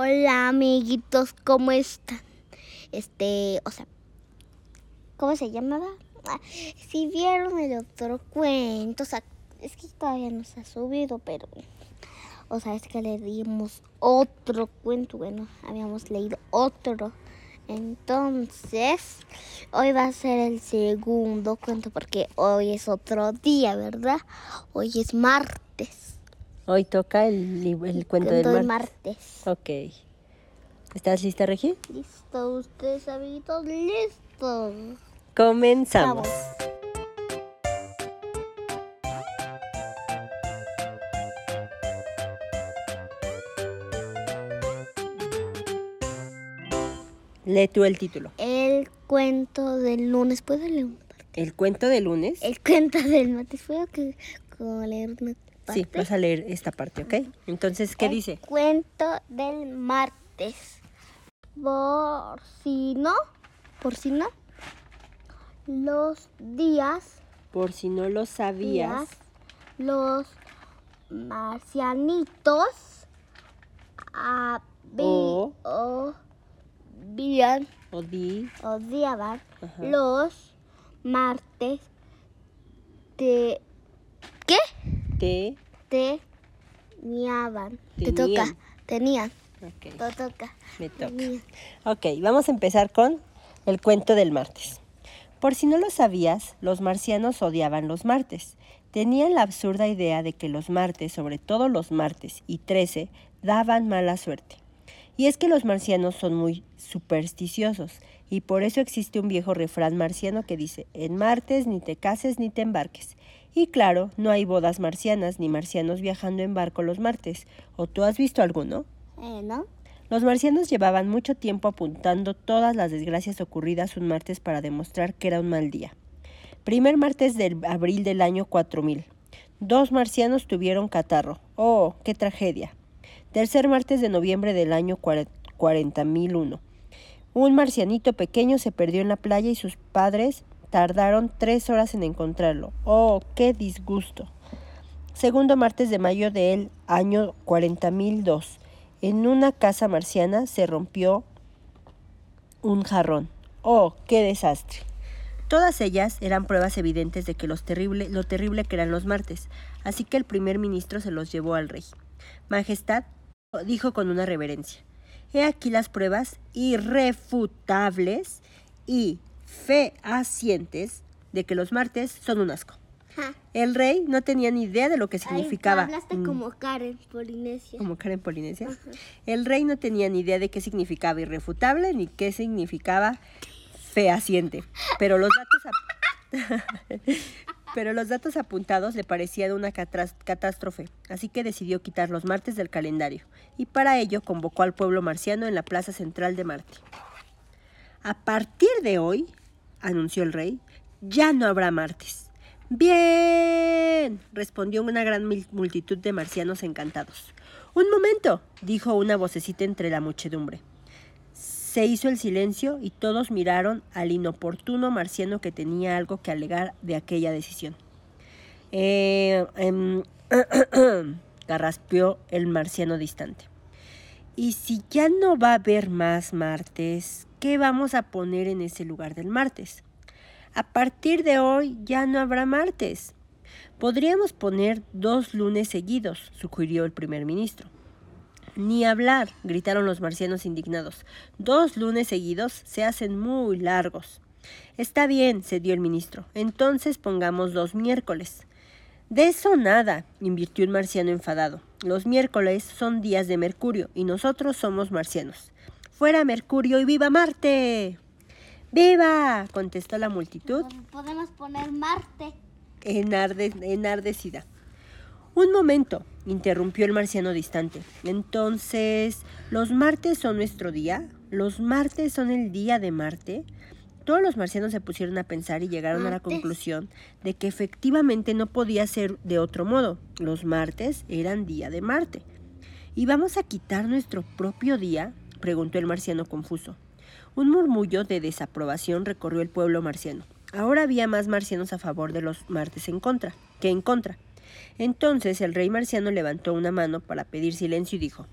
Hola amiguitos, ¿cómo están? Este, o sea, ¿cómo se llamaba? Ah, si vieron el otro cuento, o sea, es que todavía no se ha subido, pero, o sea, es que le dimos otro cuento, bueno, habíamos leído otro. Entonces, hoy va a ser el segundo cuento porque hoy es otro día, ¿verdad? Hoy es martes. Hoy toca el, li- el cuento, Cuento del de martes. martes. Ok. ¿Estás lista, Regi? ¿Listo ustedes, amiguitos? ¿Listos? Comenzamos. Vamos. Lee tú el título. El cuento del lunes. ¿Puedo leer una parte? El cuento de lunes. El cuento del martes. ¿Puedo que, como leer una parte? Sí, vas a leer esta parte, ¿ok? Entonces, ¿qué El dice? Cuento del martes. Por si no, por si no, los días, Por si no lo sabías, días, los marcianitos habi- O- di, odiaban Ajá. los martes de. Te. Te Tenían. toca. Tenían. ok, Te toca. me toca. Tenían. Ok, vamos a empezar con el cuento del martes. Por si no lo sabías, los marcianos odiaban los martes. Tenían la absurda idea de que los martes, sobre todo los martes y 13, daban mala suerte. Y es que los marcianos son muy supersticiosos, y por eso existe un viejo refrán marciano que dice, en martes ni te cases ni te embarques. Y claro, no hay bodas marcianas ni marcianos viajando en barco los martes. ¿O tú has visto alguno? Eh, ¿No? Los marcianos llevaban mucho tiempo apuntando todas las desgracias ocurridas un martes para demostrar que era un mal día. Primer martes de abril del año 4000. Dos marcianos tuvieron catarro. ¡Oh, qué tragedia! Tercer martes de noviembre del año cuare- 40001. Un marcianito pequeño se perdió en la playa y sus padres tardaron tres horas en encontrarlo. ¡Oh, qué disgusto! Segundo martes de mayo del año 40002. En una casa marciana se rompió un jarrón. ¡Oh, qué desastre! Todas ellas eran pruebas evidentes de que los lo terrible que eran los martes, así que el primer ministro se los llevó al rey. Majestad, dijo con una reverencia, he aquí las pruebas irrefutables y fehacientes de que los martes son un asco. El rey no tenía ni idea de lo que significaba. Ay, hablaste mm, como Karen Polinesia. como Karen Polinesia. El rey no tenía ni idea de qué significaba irrefutable ni qué significaba fehaciente. Pero los datos, ap- pero los datos apuntados le parecían una catástrofe, así que decidió quitar los martes del calendario y para ello convocó al pueblo marciano en la plaza central de Marte. A partir de hoy, anunció el rey, ya no habrá martes. Bien, respondió una gran multitud de marcianos encantados. Un momento, dijo una vocecita entre la muchedumbre. Se hizo el silencio y todos miraron al inoportuno marciano que tenía algo que alegar de aquella decisión. Eh, em, carraspeó el marciano distante. Y si ya no va a haber más martes, ¿qué vamos a poner en ese lugar del martes? A partir de hoy ya no habrá martes. Podríamos poner dos lunes seguidos, sugirió el primer ministro. Ni hablar, gritaron los marcianos indignados. Dos lunes seguidos se hacen muy largos. Está bien, cedió el ministro. Entonces pongamos dos miércoles. De eso nada, invirtió un marciano enfadado. Los miércoles son días de Mercurio y nosotros somos marcianos. Fuera Mercurio y viva Marte. ¡Viva! contestó la multitud Podemos poner Marte. enarde- enardecida. Un momento, interrumpió el marciano distante. Entonces, ¿los martes son nuestro día? ¿Los martes son el día de Marte? Todos los marcianos se pusieron a pensar y llegaron a la conclusión de que efectivamente no podía ser de otro modo. Los martes eran día de Marte. ¿Y vamos a quitar nuestro propio día? Preguntó el marciano confuso. Un murmullo de desaprobación recorrió el pueblo marciano. Ahora había más marcianos a favor de los martes en contra que en contra. Entonces el rey marciano levantó una mano para pedir silencio y dijo,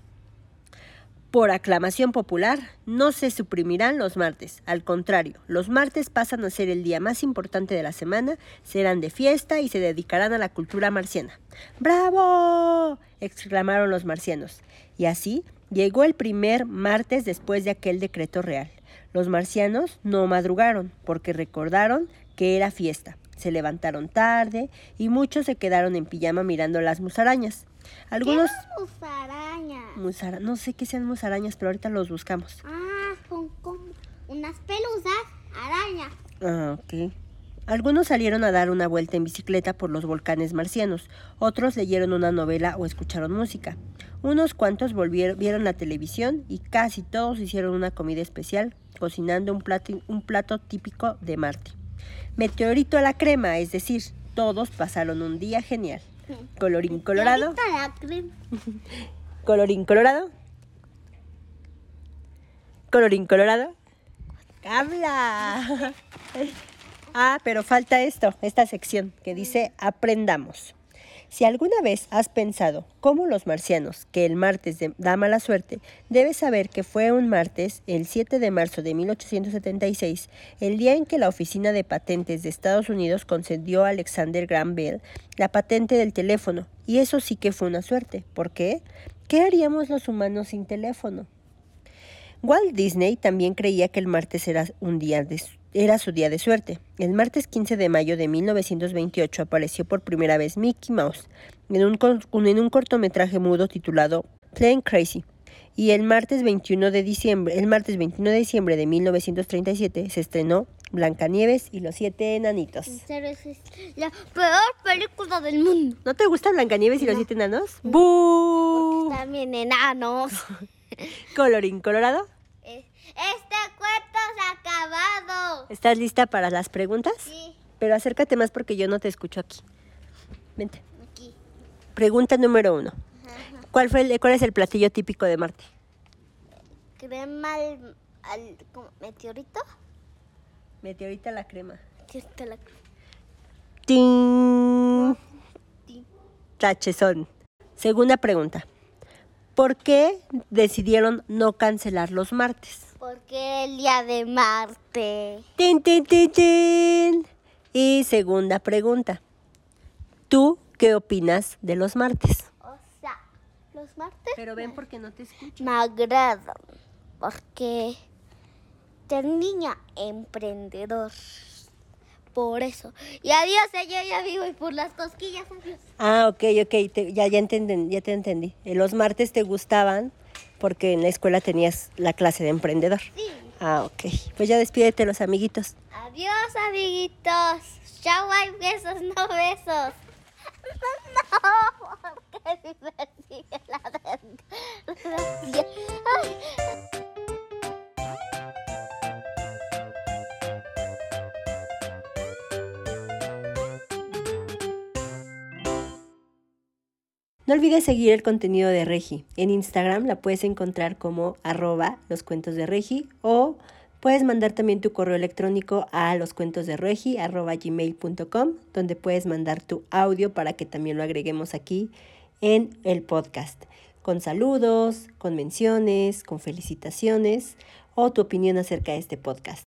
Por aclamación popular, no se suprimirán los martes. Al contrario, los martes pasan a ser el día más importante de la semana, serán de fiesta y se dedicarán a la cultura marciana. ¡Bravo! exclamaron los marcianos. Y así llegó el primer martes después de aquel decreto real. Los marcianos no madrugaron porque recordaron que era fiesta. Se levantaron tarde y muchos se quedaron en pijama mirando las musarañas. Algunos... ¿Qué musarañas? Musara- no sé qué sean musarañas, pero ahorita los buscamos. Ah, son como unas pelusas, arañas. Ah, ok. Algunos salieron a dar una vuelta en bicicleta por los volcanes marcianos, otros leyeron una novela o escucharon música. Unos cuantos volvieron, vieron la televisión y casi todos hicieron una comida especial, cocinando un plato, un plato típico de Marte. Meteorito a la crema, es decir, todos pasaron un día genial. Colorín colorado. Colorín colorado. Colorín colorado. ¡Habla! Ah, pero falta esto, esta sección que dice aprendamos. Si alguna vez has pensado, como los marcianos, que el martes da mala suerte, debes saber que fue un martes, el 7 de marzo de 1876, el día en que la Oficina de Patentes de Estados Unidos concedió a Alexander Graham Bell la patente del teléfono. Y eso sí que fue una suerte. ¿Por qué? ¿Qué haríamos los humanos sin teléfono? Walt Disney también creía que el martes era, un día de era su día de suerte. El martes 15 de mayo de 1928 apareció por primera vez Mickey Mouse en un, en un cortometraje mudo titulado Plain Crazy. Y el martes 21 de diciembre, el martes 21 de diciembre de 1937 se estrenó Blancanieves y los siete enanitos. Es la peor película del mundo. ¿No te gusta Blancanieves y los siete enanos? ¡Bú! También enanos. Colorín colorado. Es- Este cuento acabado. ¿Estás lista para las preguntas? Sí, Pero acércate más porque yo no te escucho aquí. Vente. aquí. Pregunta número uno. ¿Cuál, fue el- ¿Cuál es el platillo típico de Marte? Crema al, meteorito. Meteorita la crema. Está la ¡Ting! Sí. Tachezón. Segunda pregunta. ¿Por qué decidieron no cancelar los martes? Porque el día de Marte. ¡Tin, tin, tin, tin! Y segunda pregunta. ¿Tú qué opinas de los martes? O sea, los martes Pero ven porque no te escucho. me agradan. Porque ser niña emprendedor. Por eso. Y adiós, eh, yo ya vivo y por las cosquillas, adiós. Ah, ok, ok, te- ya, ya, entenden- ya te entendí. Eh, Los martes te gustaban porque en la escuela tenías la clase de emprendedor. Sí. Ah, ok. Pues ya despídete los amiguitos. Adiós, amiguitos. Chao, hay besos, no besos. No, porque si me sigue la No olvides seguir el contenido de Regi. En Instagram la puedes encontrar como arroba los cuentos de Regi o puedes mandar también tu correo electrónico a loscuentosderegi arroba gmail.com donde puedes mandar tu audio para que también lo agreguemos aquí en el podcast. Con saludos, con menciones, con felicitaciones o tu opinión acerca de este podcast.